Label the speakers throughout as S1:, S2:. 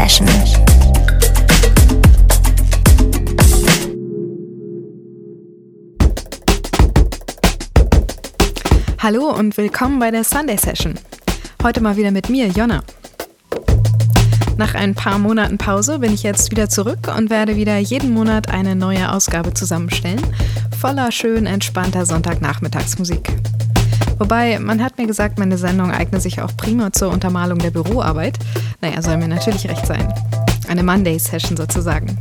S1: Session.
S2: Hallo und willkommen bei der Sunday Session. Heute mal wieder mit mir, Jonna. Nach ein paar Monaten Pause bin ich jetzt wieder zurück und werde wieder jeden Monat eine neue Ausgabe zusammenstellen, voller schön entspannter Sonntagnachmittagsmusik. Wobei, man hat mir gesagt, meine Sendung eigne sich auch prima zur Untermalung der Büroarbeit. Naja, soll mir natürlich recht sein. Eine Monday-Session sozusagen.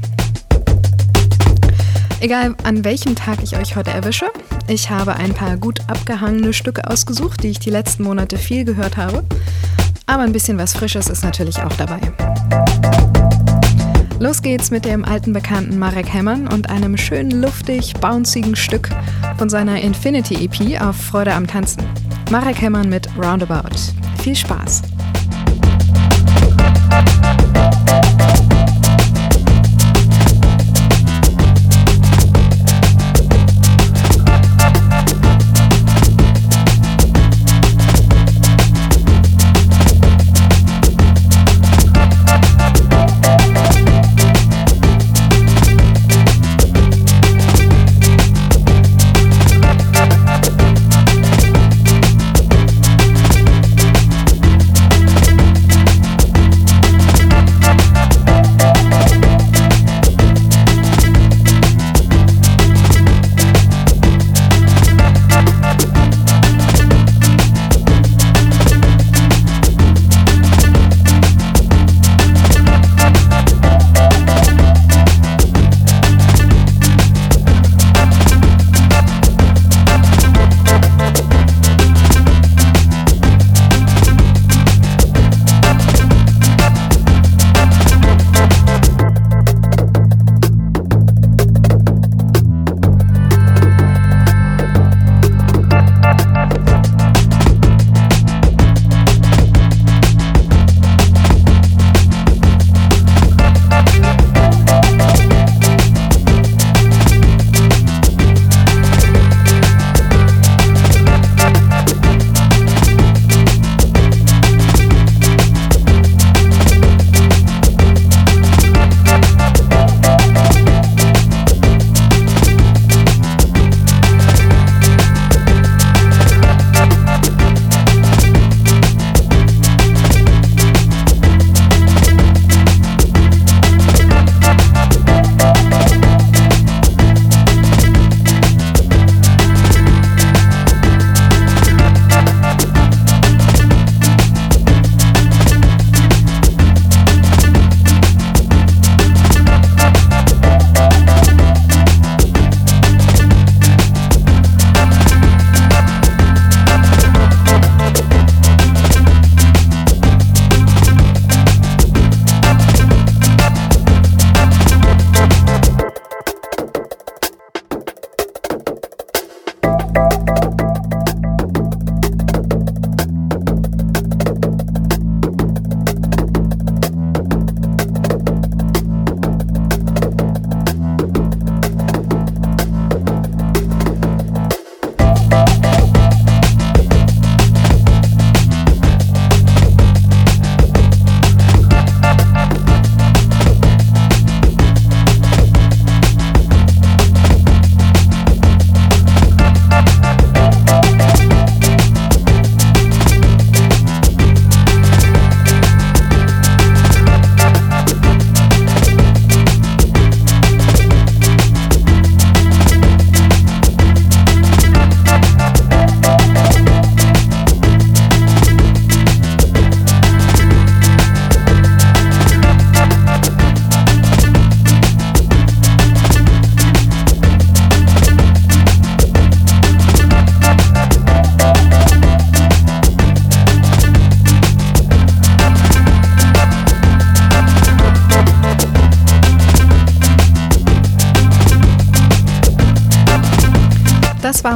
S2: Egal an welchem Tag ich euch heute erwische, ich habe ein paar gut abgehangene Stücke ausgesucht, die ich die letzten Monate viel gehört habe. Aber ein bisschen was Frisches ist natürlich auch dabei. Los geht's mit dem alten Bekannten Marek Hemmern und einem schön luftig, bouncigen Stück von seiner Infinity EP auf Freude am Tanzen. Marek Hemmern mit Roundabout. Viel Spaß!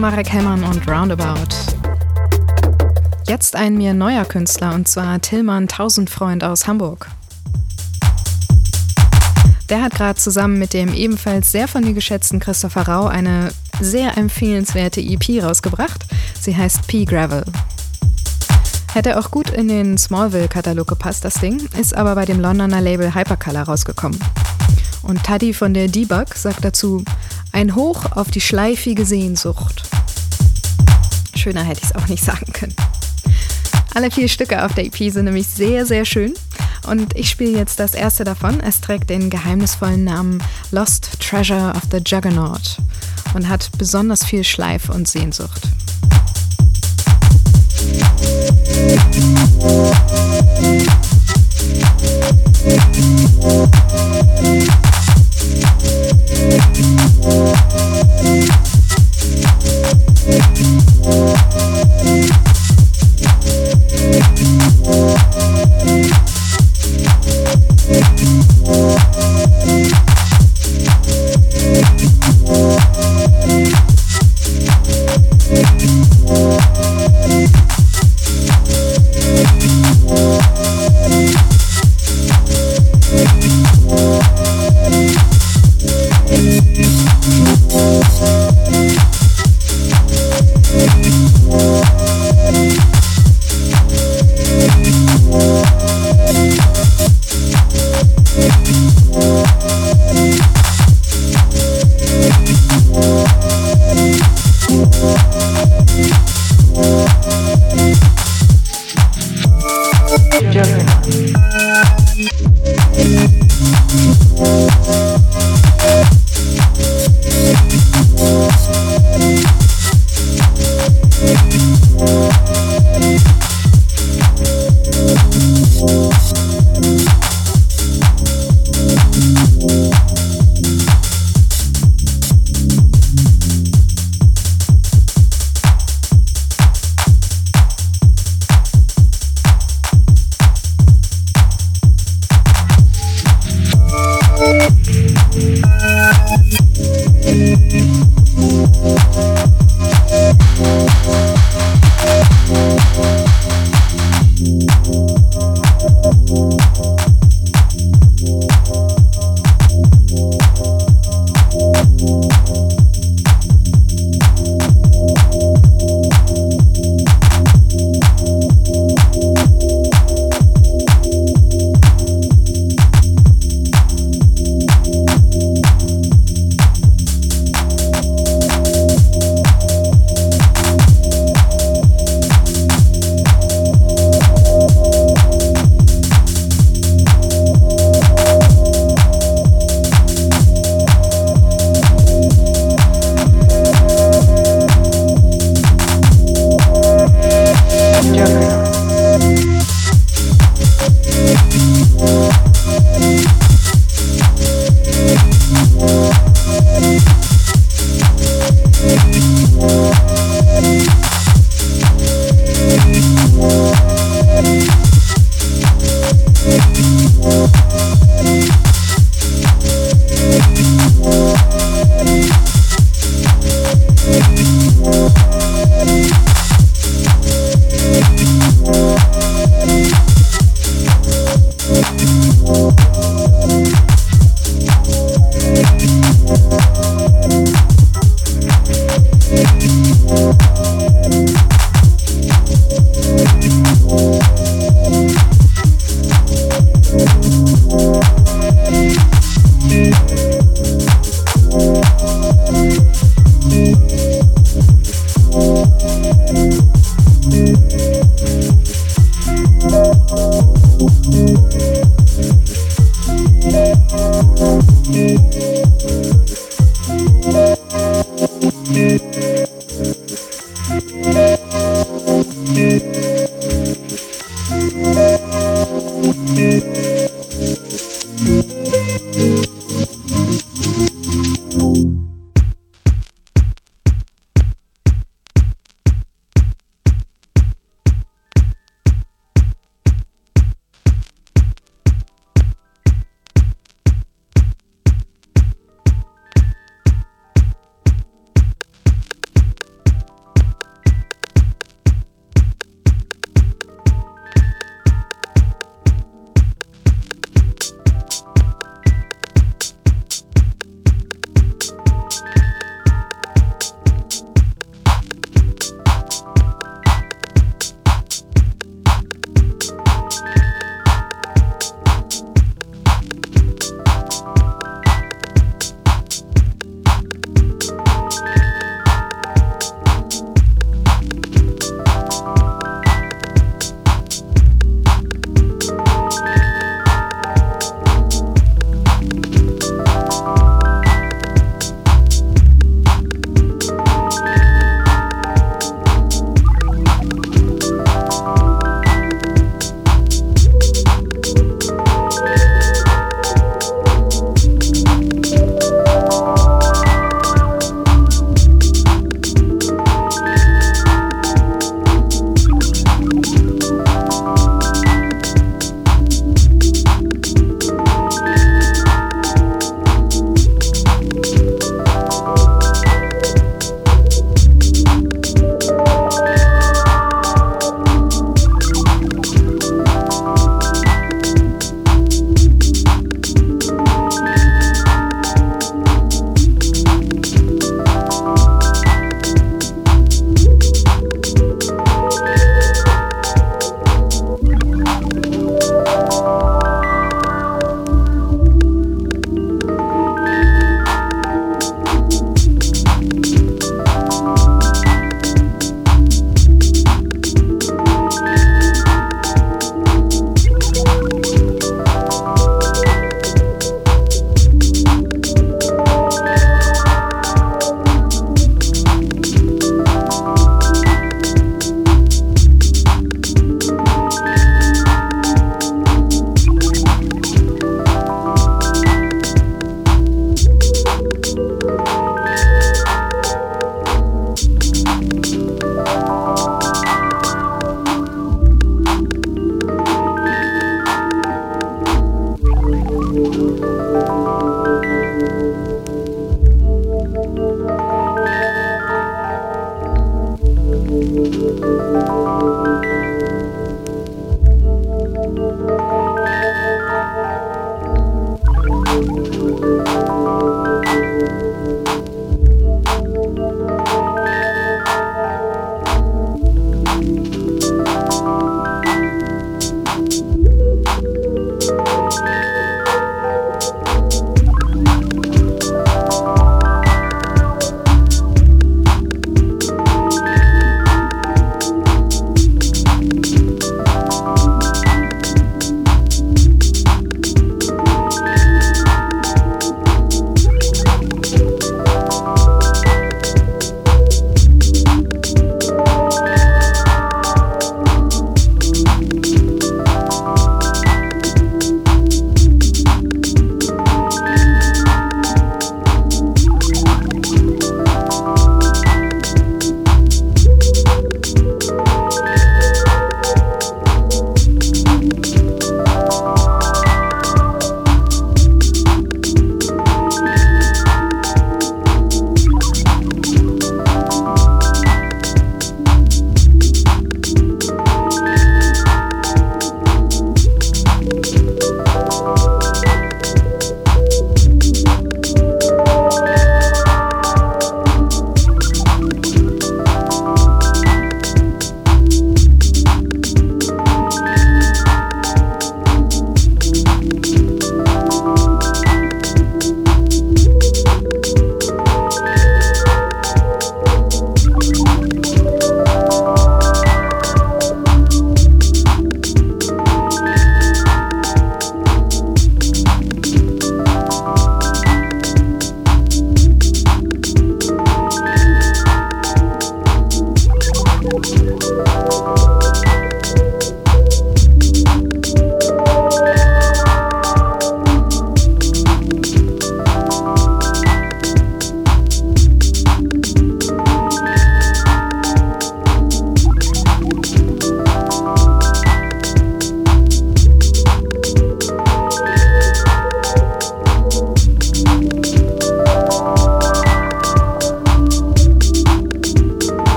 S2: Marek Hemmern und Roundabout. Jetzt ein mir neuer Künstler und zwar Tillmann Tausendfreund aus Hamburg. Der hat gerade zusammen mit dem ebenfalls sehr von mir geschätzten Christopher Rau eine sehr empfehlenswerte EP rausgebracht. Sie heißt P Gravel. Hätte auch gut in den Smallville-Katalog gepasst, das Ding, ist aber bei dem Londoner Label Hypercolor rausgekommen. Und Taddy von der Debug sagt dazu, ein Hoch auf die schleifige Sehnsucht. Schöner hätte ich es auch nicht sagen können. Alle vier Stücke auf der EP sind nämlich sehr, sehr schön. Und ich spiele jetzt das erste davon. Es trägt den geheimnisvollen Namen Lost Treasure of the Juggernaut und hat besonders viel Schleif und Sehnsucht. Musik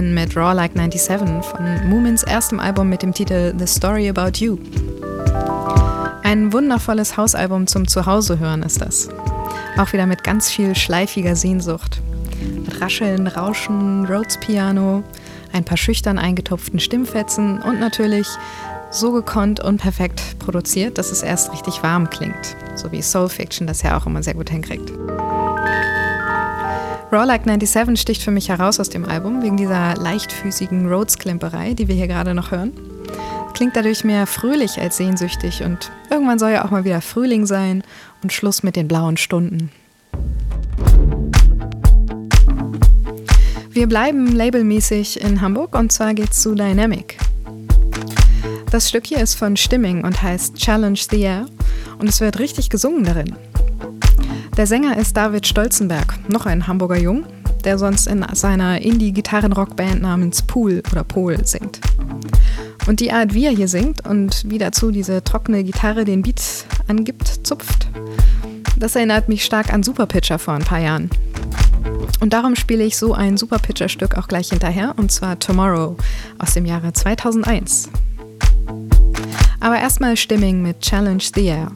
S2: Moomin mit Raw Like 97 von Moomins erstem Album mit dem Titel The Story About You. Ein wundervolles Hausalbum zum Zuhause hören ist das. Auch wieder mit ganz viel schleifiger Sehnsucht. Mit Rascheln, Rauschen, Rhodes Piano, ein paar schüchtern eingetupften Stimmfetzen und natürlich so gekonnt und perfekt produziert, dass es erst richtig warm klingt. So wie Soul Fiction das ja auch immer sehr gut hinkriegt. Raw Like 97 sticht für mich heraus aus dem Album wegen dieser leichtfüßigen Rhodes-Klimperei, die wir hier gerade noch hören. Klingt dadurch mehr fröhlich als sehnsüchtig und irgendwann soll ja auch mal wieder Frühling sein und Schluss mit den blauen Stunden. Wir bleiben labelmäßig in Hamburg und zwar geht's zu Dynamic. Das Stück hier ist von Stimming und heißt Challenge the Air und es wird richtig gesungen darin. Der Sänger ist David Stolzenberg, noch ein Hamburger Jung, der sonst in seiner Indie-Gitarrenrockband namens Pool oder Pol singt. Und die Art, wie er hier singt und wie dazu diese trockene Gitarre den Beat angibt, zupft, das erinnert mich stark an Superpitcher vor ein paar Jahren. Und darum spiele ich so ein Superpitcher-Stück auch gleich hinterher, und zwar Tomorrow aus dem Jahre 2001. Aber erstmal Stimming mit Challenge the Air.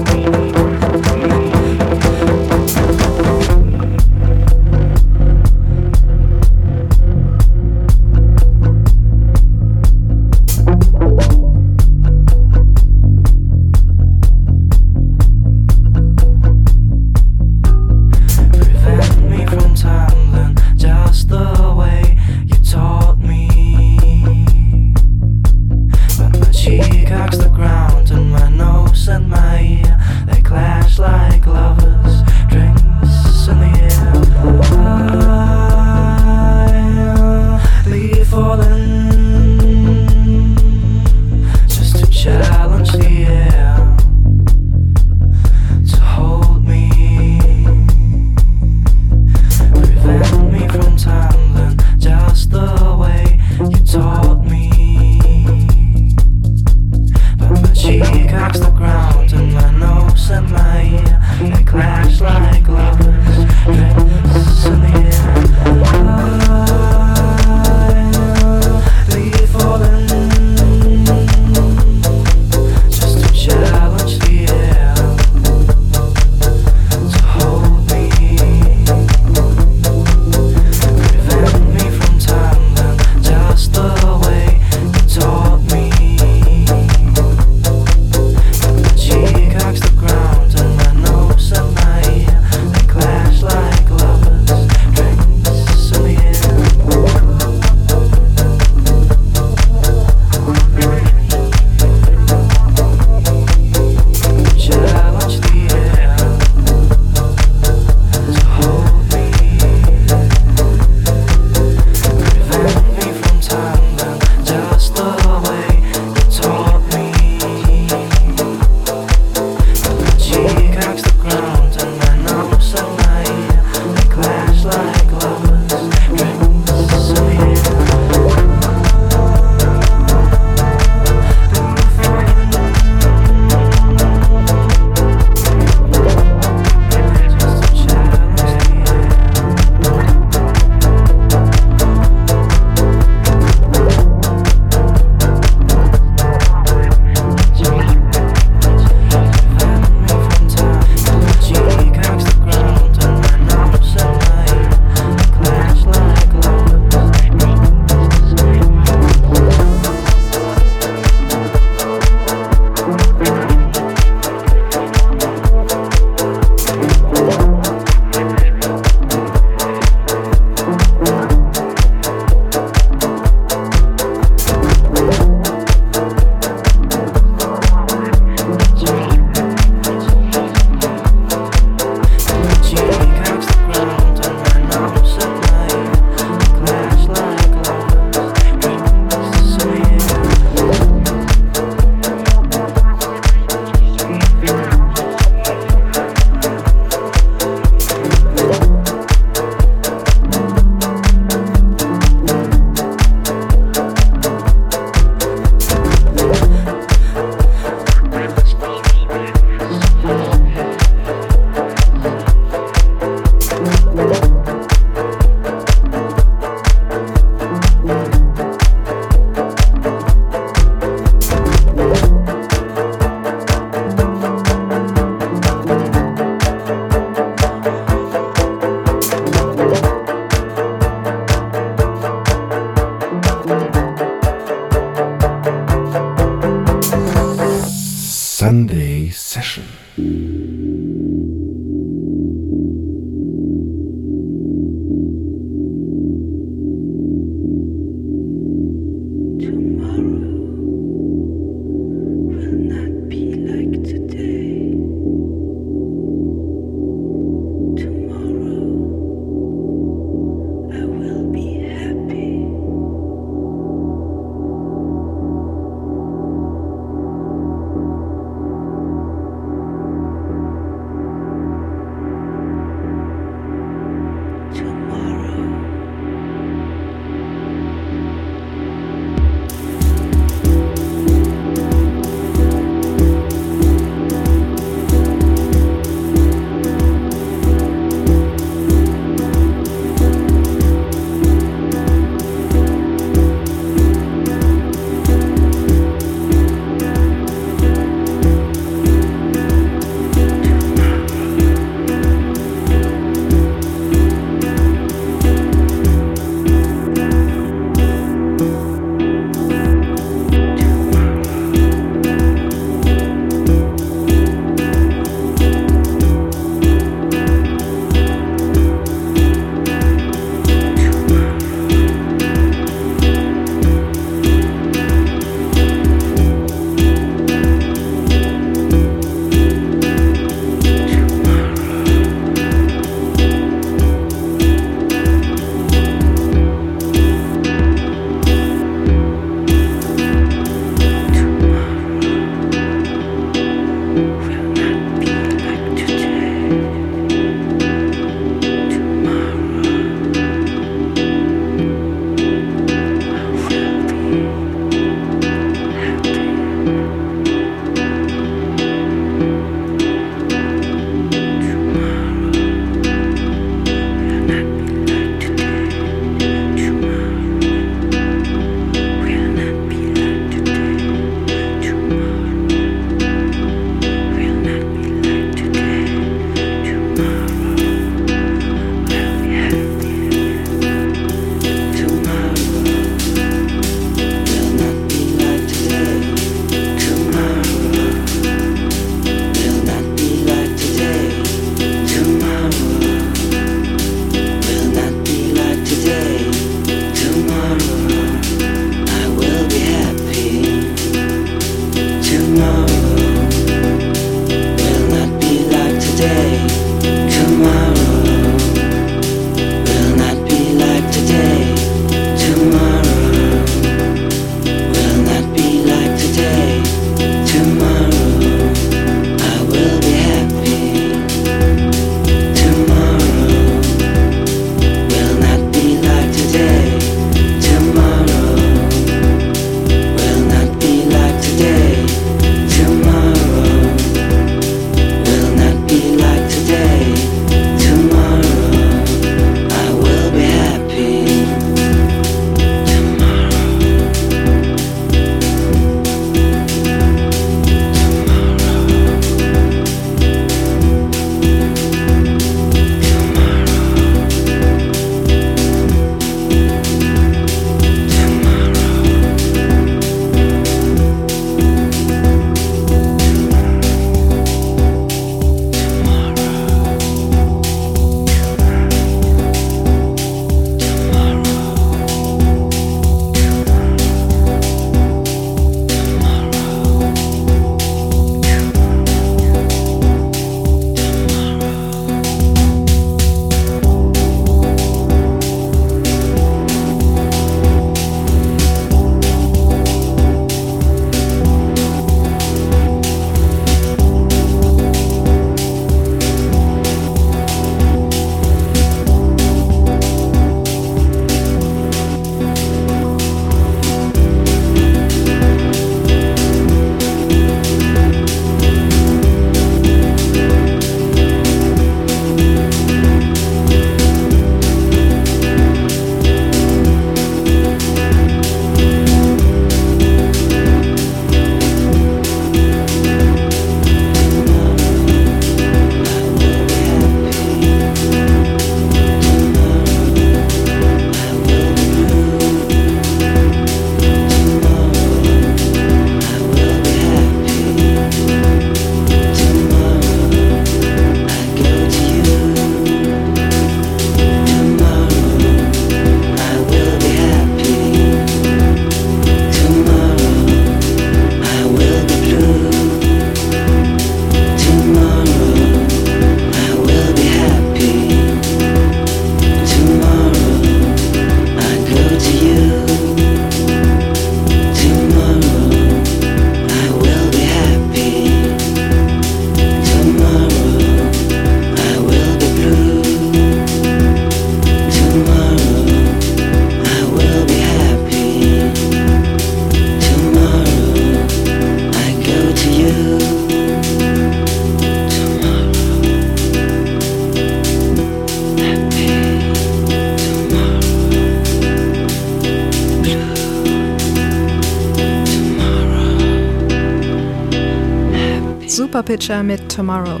S2: Superpitcher mit Tomorrow.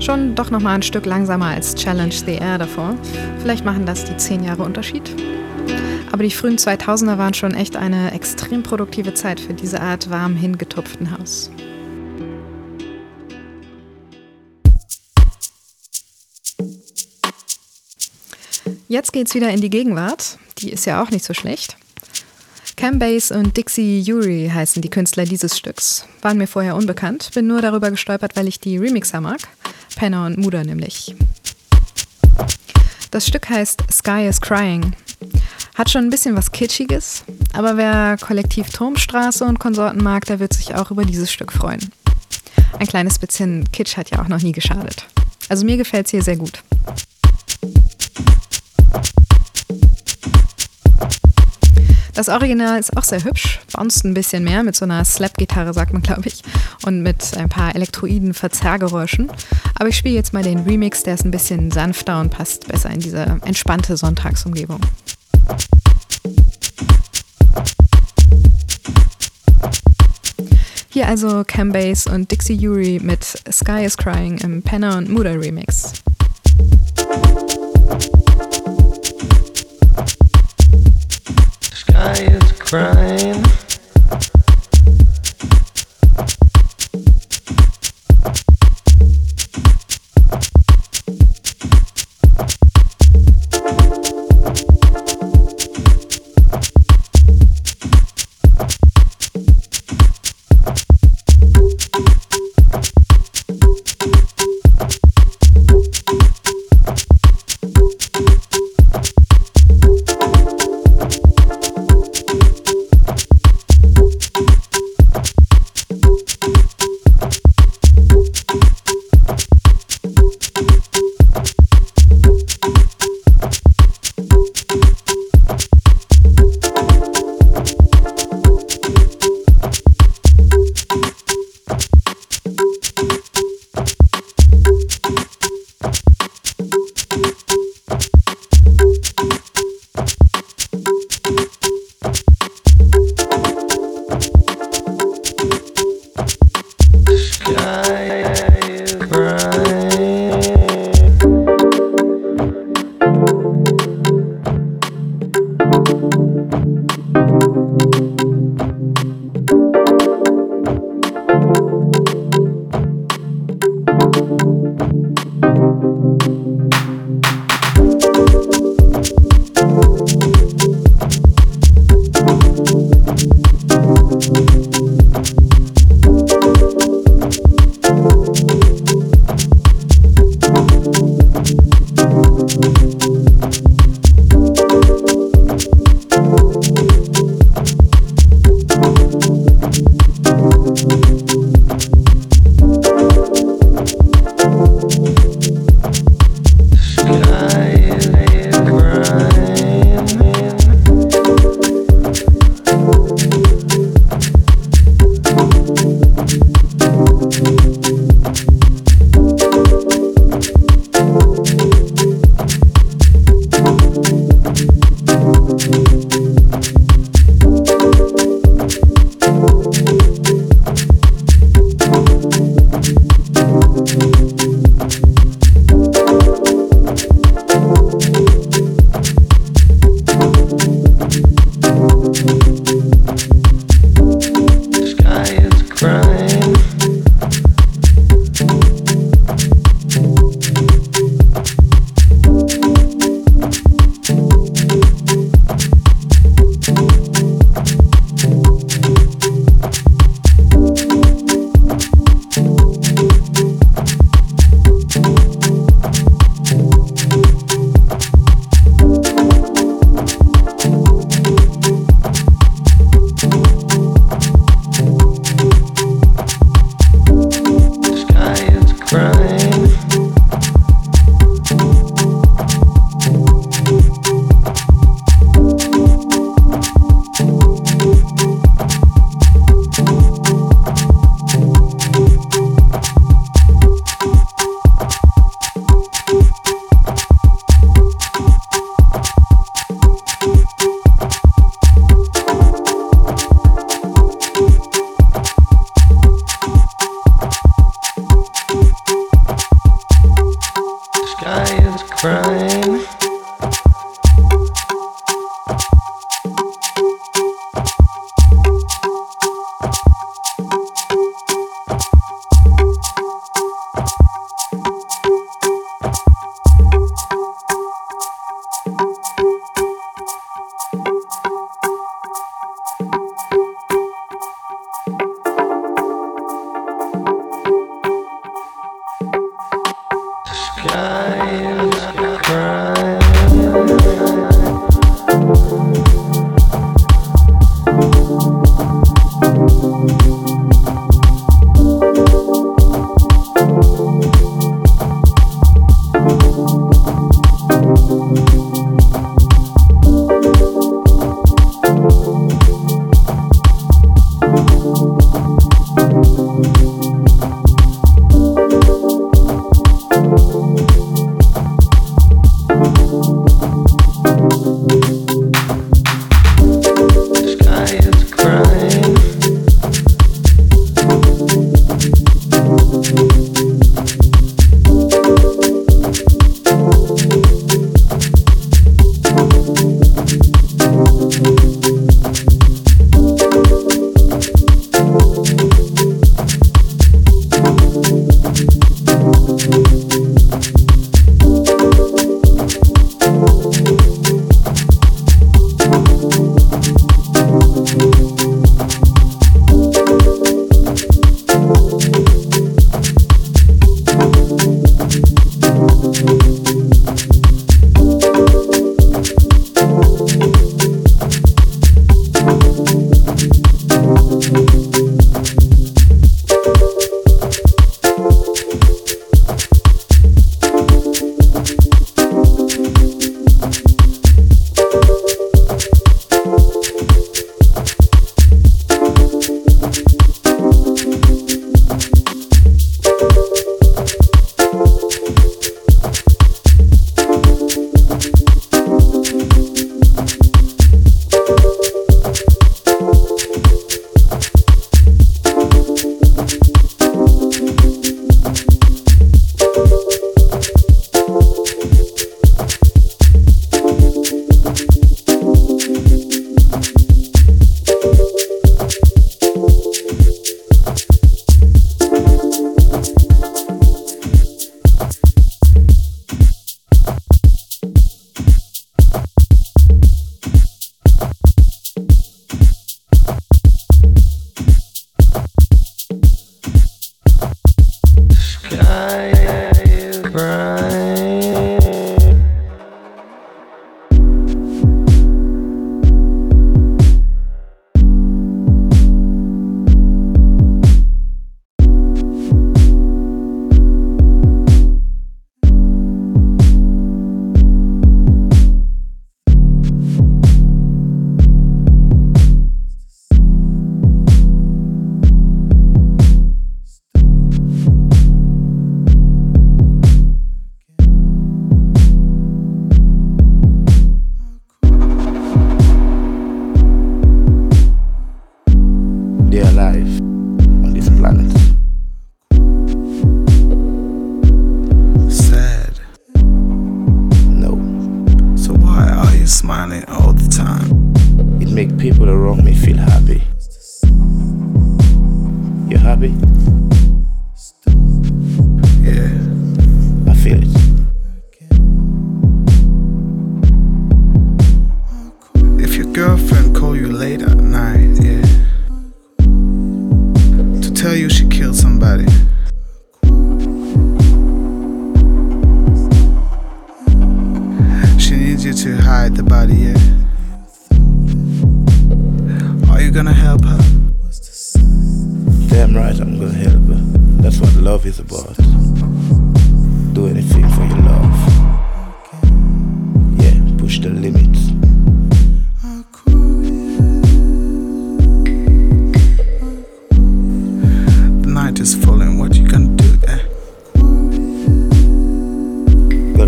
S2: Schon doch nochmal ein Stück langsamer als Challenge the Air davor. Vielleicht machen das die 10 Jahre Unterschied. Aber die frühen 2000er waren schon echt eine extrem produktive Zeit für diese Art warm hingetupften Haus. Jetzt geht's wieder in die Gegenwart. Die ist ja auch nicht so schlecht. Cam Bass und Dixie Yuri heißen die Künstler dieses Stücks. Waren mir vorher unbekannt, bin nur darüber gestolpert, weil ich die Remixer mag. Penner und Muda nämlich. Das Stück heißt Sky is Crying. Hat schon ein bisschen was Kitschiges, aber wer Kollektiv Turmstraße und Konsorten mag, der wird sich auch über dieses Stück freuen. Ein kleines bisschen Kitsch hat ja auch noch nie geschadet. Also mir gefällt es hier sehr gut. Das Original ist auch sehr hübsch, bounced ein bisschen mehr mit so einer Slap-Gitarre, sagt man, glaube ich, und mit ein paar elektroiden Verzerrgeräuschen. Aber ich spiele jetzt mal den Remix, der ist ein bisschen sanfter und passt besser in diese entspannte Sonntagsumgebung. Hier also Cam Bass und Dixie Yuri mit Sky is Crying im Penner und Muda Remix.
S1: Sky is crying.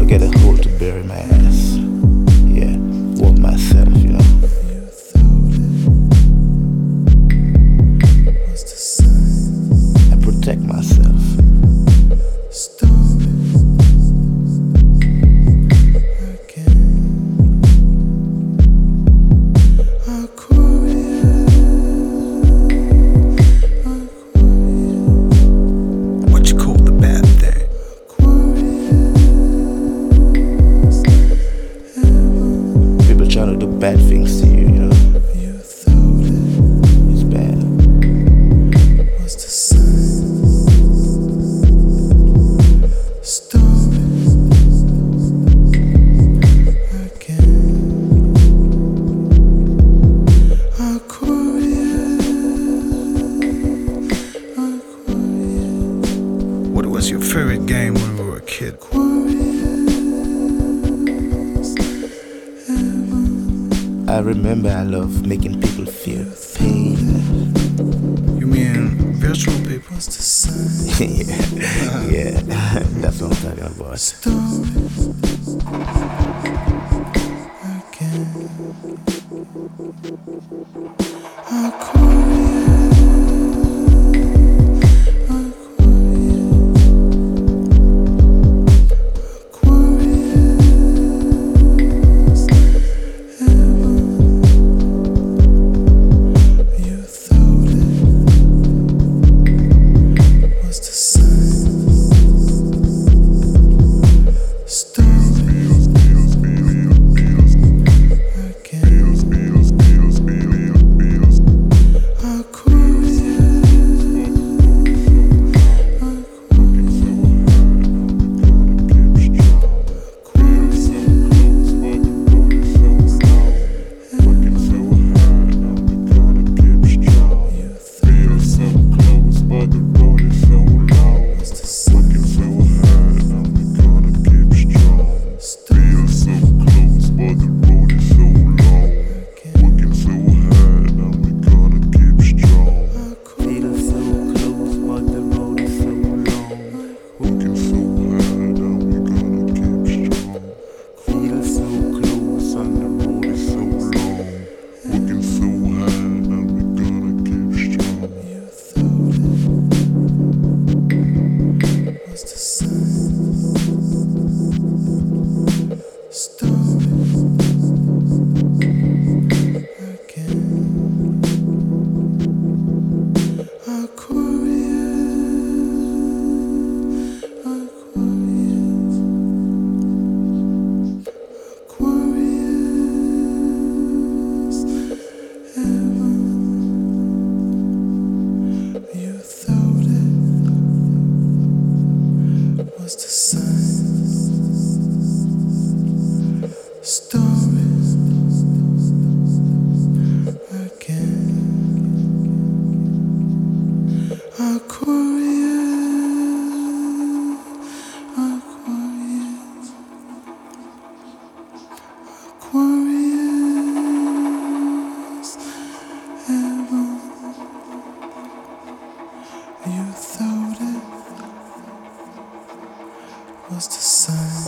S3: Get a hole to bury my ass.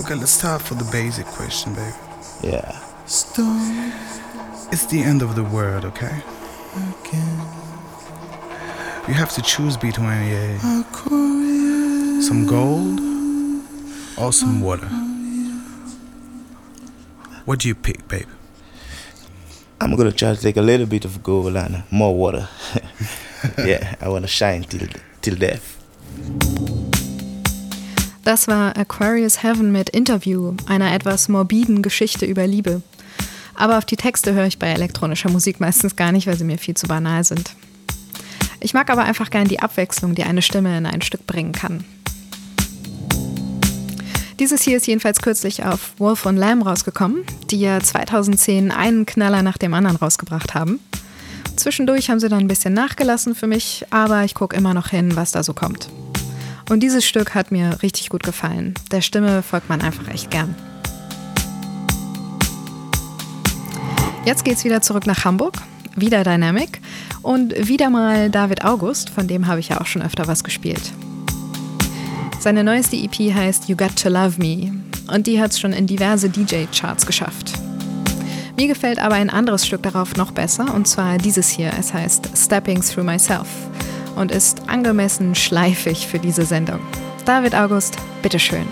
S4: Okay, let's start for the basic question, baby.
S3: Yeah.
S4: It's the end of the world, okay? You have to choose between yeah, some gold or some water. What do you pick, babe?
S3: I'm gonna try to take a little bit of gold and more water. yeah, I wanna shine till till death.
S2: Das war Aquarius Heaven mit Interview, einer etwas morbiden Geschichte über Liebe. Aber auf die Texte höre ich bei elektronischer Musik meistens gar nicht, weil sie mir viel zu banal sind. Ich mag aber einfach gern die Abwechslung, die eine Stimme in ein Stück bringen kann. Dieses hier ist jedenfalls kürzlich auf Wolf und Lamb rausgekommen, die ja 2010 einen Knaller nach dem anderen rausgebracht haben. Zwischendurch haben sie dann ein bisschen nachgelassen für mich, aber ich gucke immer noch hin, was da so kommt. Und dieses Stück hat mir richtig gut gefallen. Der Stimme folgt man einfach echt gern. Jetzt geht's wieder zurück nach Hamburg, wieder Dynamic und wieder mal David August, von dem habe ich ja auch schon öfter was gespielt. Seine neueste EP heißt You Got to Love Me und die hat es schon in diverse DJ-Charts geschafft. Mir gefällt aber ein anderes Stück darauf noch besser und zwar dieses hier. Es heißt Stepping Through Myself und ist angemessen schleifig für diese Sendung. David August, bitteschön.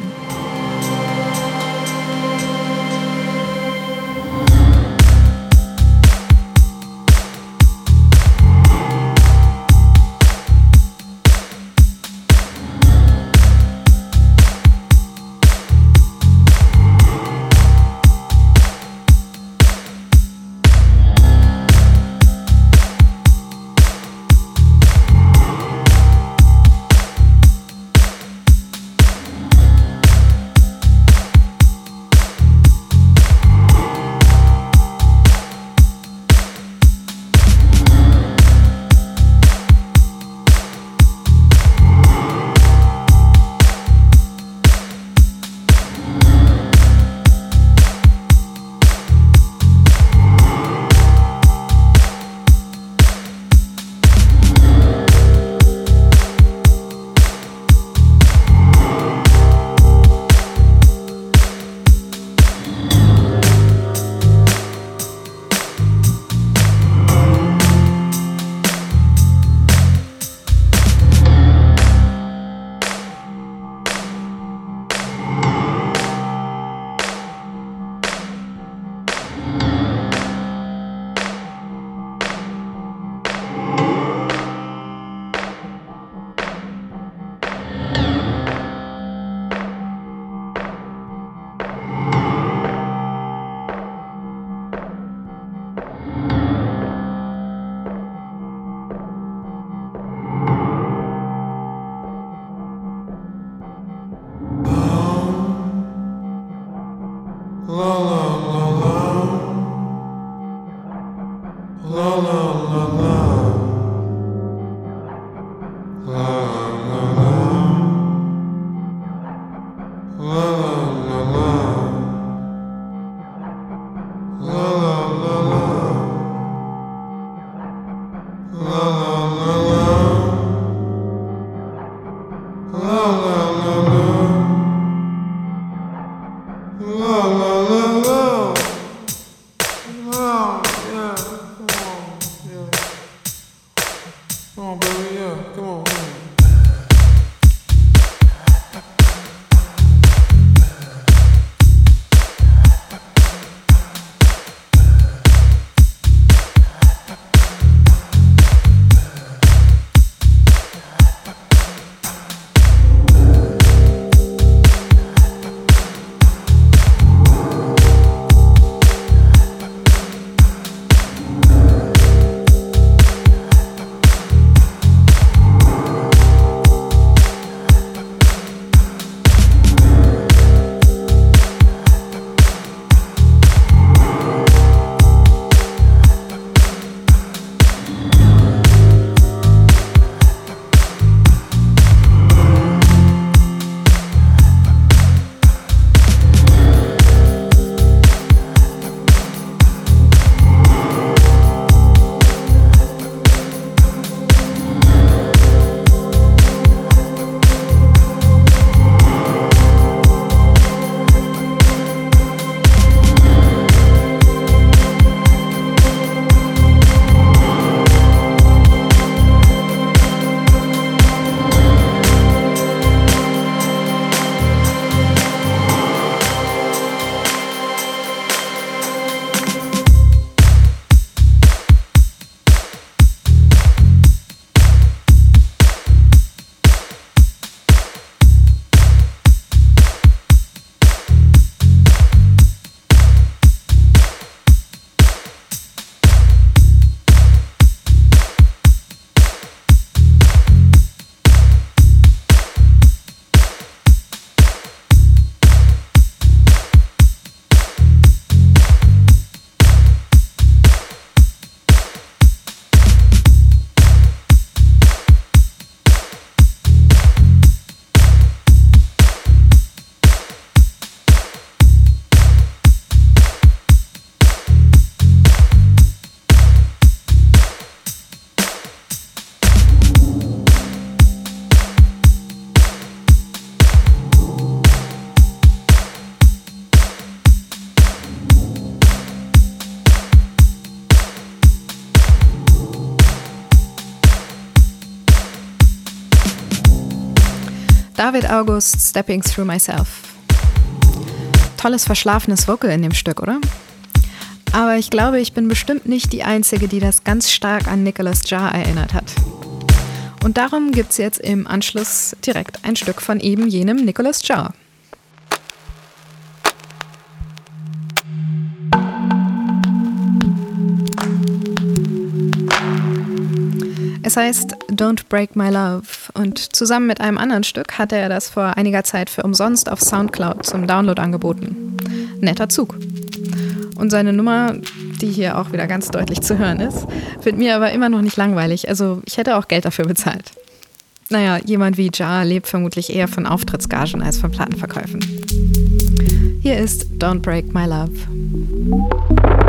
S2: Oh, la la August, Stepping Through Myself. Tolles verschlafenes Vocal in dem Stück, oder? Aber ich glaube, ich bin bestimmt nicht die Einzige, die das ganz stark an Nicholas Jar erinnert hat. Und darum gibt es jetzt im Anschluss direkt ein Stück von eben jenem Nicholas Jar. Es heißt Don't Break My Love und zusammen mit einem anderen Stück hatte er das vor einiger Zeit für umsonst auf Soundcloud zum Download angeboten. Netter Zug. Und seine Nummer, die hier auch wieder ganz deutlich zu hören ist, wird mir aber immer noch nicht langweilig. Also ich hätte auch Geld dafür bezahlt. Naja, jemand wie Jar lebt vermutlich eher von Auftrittsgagen als von Plattenverkäufen. Hier ist Don't Break My Love.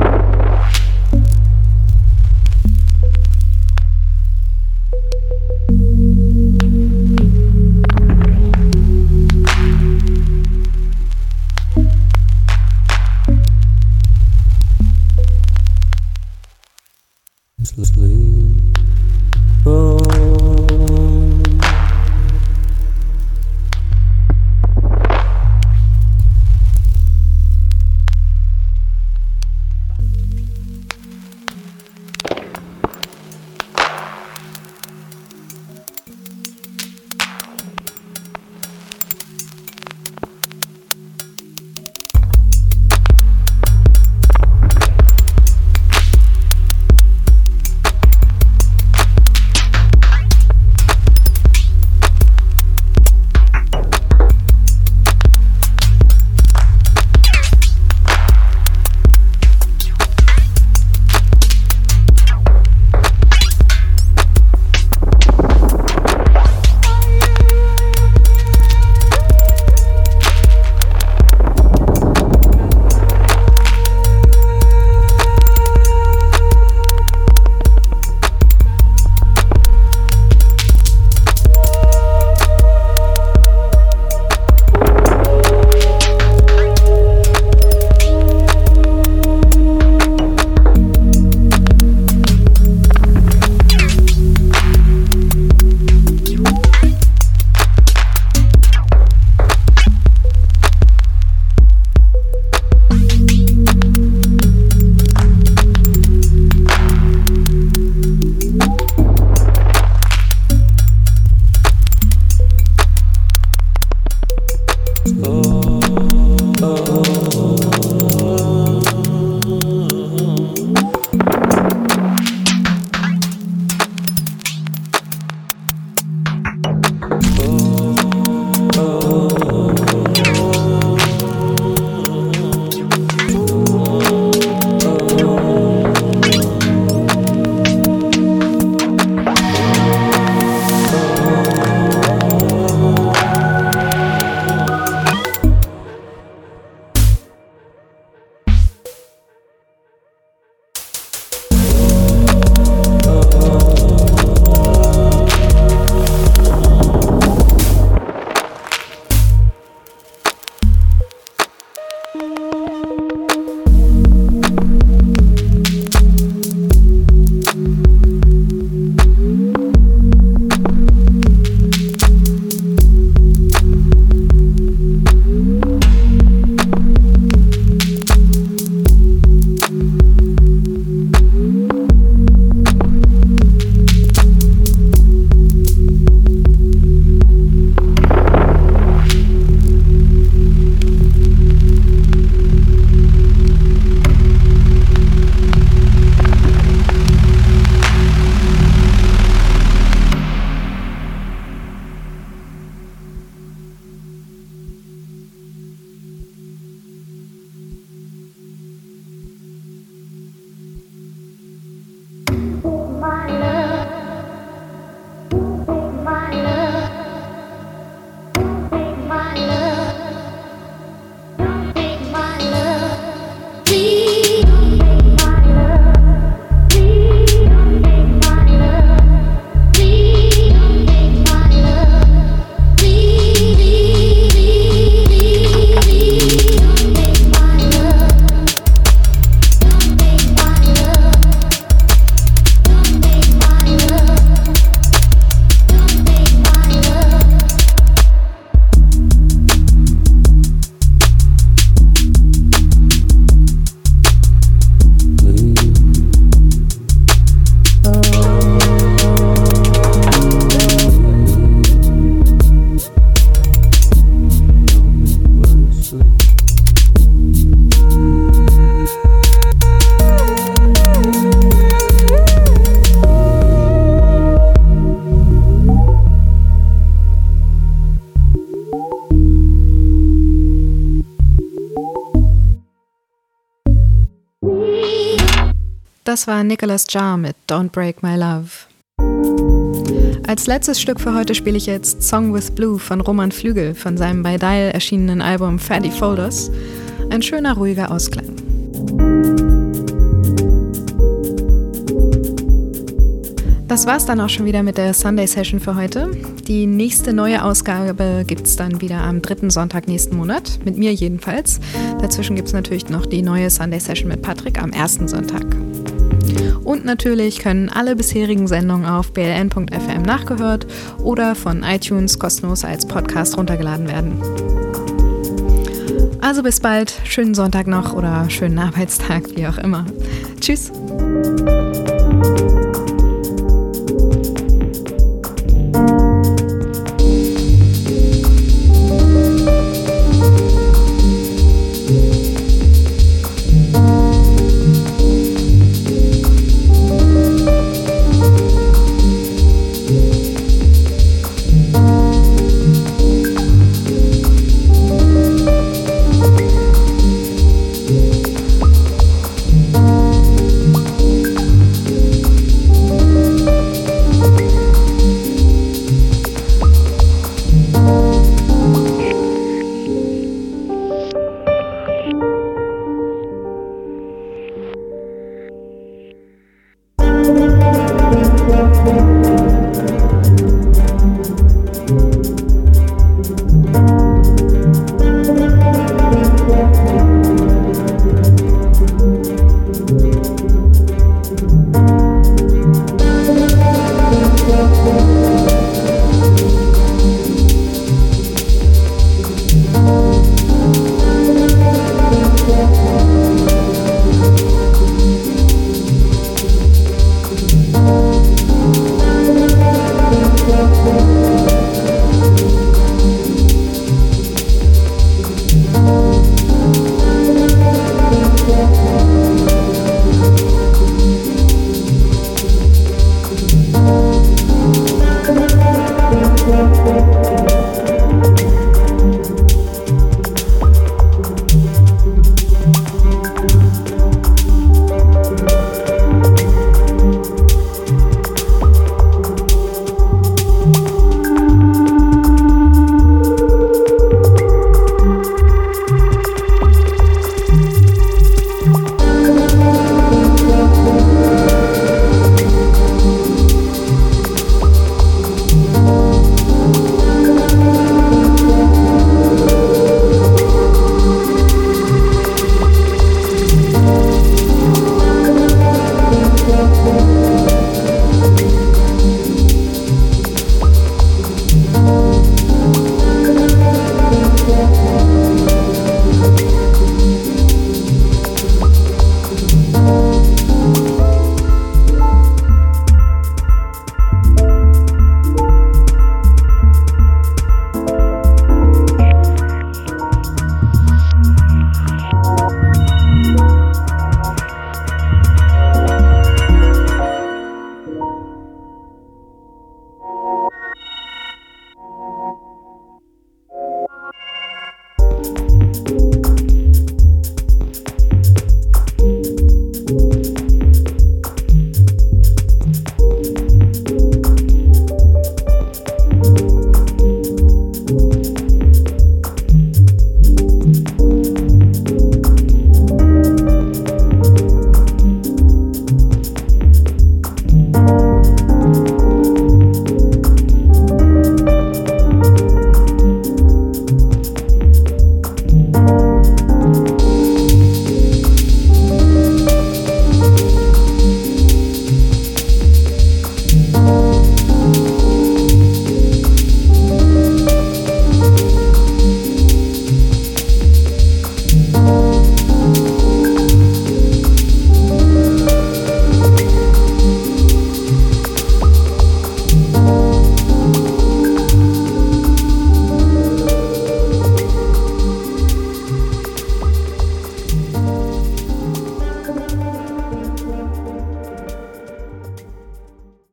S2: Das war Nicholas Jar mit Don't Break My Love. Als letztes Stück für heute spiele ich jetzt Song with Blue von Roman Flügel von seinem bei Dial erschienenen Album Fatty Folders. Ein schöner, ruhiger Ausklang. Das war's dann auch schon wieder mit der Sunday Session für heute. Die nächste neue Ausgabe gibt's dann wieder am dritten Sonntag nächsten Monat, mit mir jedenfalls. Dazwischen gibt's natürlich noch die neue Sunday Session mit Patrick am ersten Sonntag. Und natürlich können alle bisherigen Sendungen auf bln.fm nachgehört oder von iTunes kostenlos als Podcast runtergeladen werden. Also bis bald, schönen Sonntag noch oder schönen Arbeitstag, wie auch immer. Tschüss.